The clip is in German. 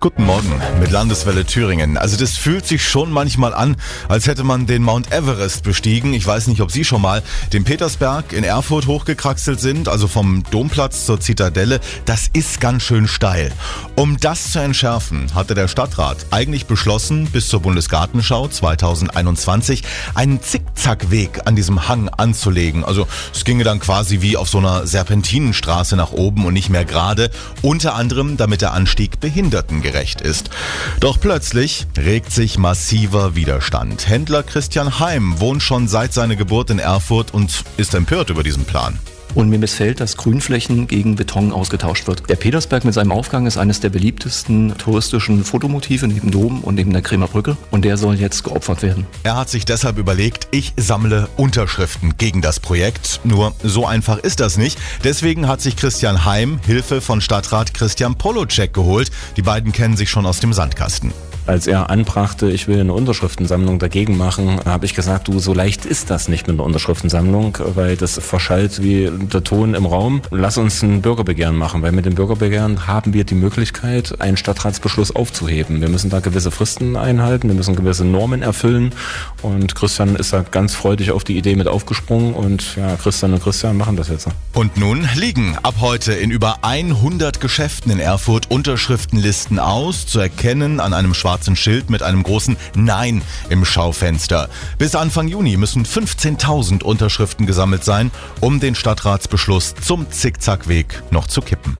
Guten Morgen mit Landeswelle Thüringen. Also das fühlt sich schon manchmal an, als hätte man den Mount Everest bestiegen. Ich weiß nicht, ob Sie schon mal den Petersberg in Erfurt hochgekraxelt sind, also vom Domplatz zur Zitadelle. Das ist ganz schön steil. Um das zu entschärfen, hatte der Stadtrat eigentlich beschlossen, bis zur Bundesgartenschau 2021 einen Zickzackweg an diesem Hang anzulegen. Also es ginge dann quasi wie auf so einer Serpentinenstraße nach oben und nicht mehr gerade. Unter anderem, damit der Anstieg Behinderten gerecht ist. Doch plötzlich regt sich massiver Widerstand. Händler Christian Heim wohnt schon seit seiner Geburt in Erfurt und ist empört über diesen Plan. Und mir missfällt, dass Grünflächen gegen Beton ausgetauscht wird. Der Petersberg mit seinem Aufgang ist eines der beliebtesten touristischen Fotomotive neben Dom und neben der Kremer Brücke. Und der soll jetzt geopfert werden. Er hat sich deshalb überlegt, ich sammle Unterschriften gegen das Projekt. Nur so einfach ist das nicht. Deswegen hat sich Christian Heim Hilfe von Stadtrat Christian Polocek geholt. Die beiden kennen sich schon aus dem Sandkasten. Als er anbrachte, ich will eine Unterschriftensammlung dagegen machen, habe ich gesagt, du, so leicht ist das nicht mit einer Unterschriftensammlung, weil das verschallt wie der Ton im Raum. Lass uns ein Bürgerbegehren machen, weil mit dem Bürgerbegehren haben wir die Möglichkeit, einen Stadtratsbeschluss aufzuheben. Wir müssen da gewisse Fristen einhalten, wir müssen gewisse Normen erfüllen und Christian ist da ganz freudig auf die Idee mit aufgesprungen und ja, Christian und Christian machen das jetzt. Und nun liegen ab heute in über 100 Geschäften in Erfurt Unterschriftenlisten aus, zu erkennen an einem schwarzen schwarzen Schild mit einem großen Nein im Schaufenster. Bis Anfang Juni müssen 15.000 Unterschriften gesammelt sein, um den Stadtratsbeschluss zum Zickzackweg noch zu kippen.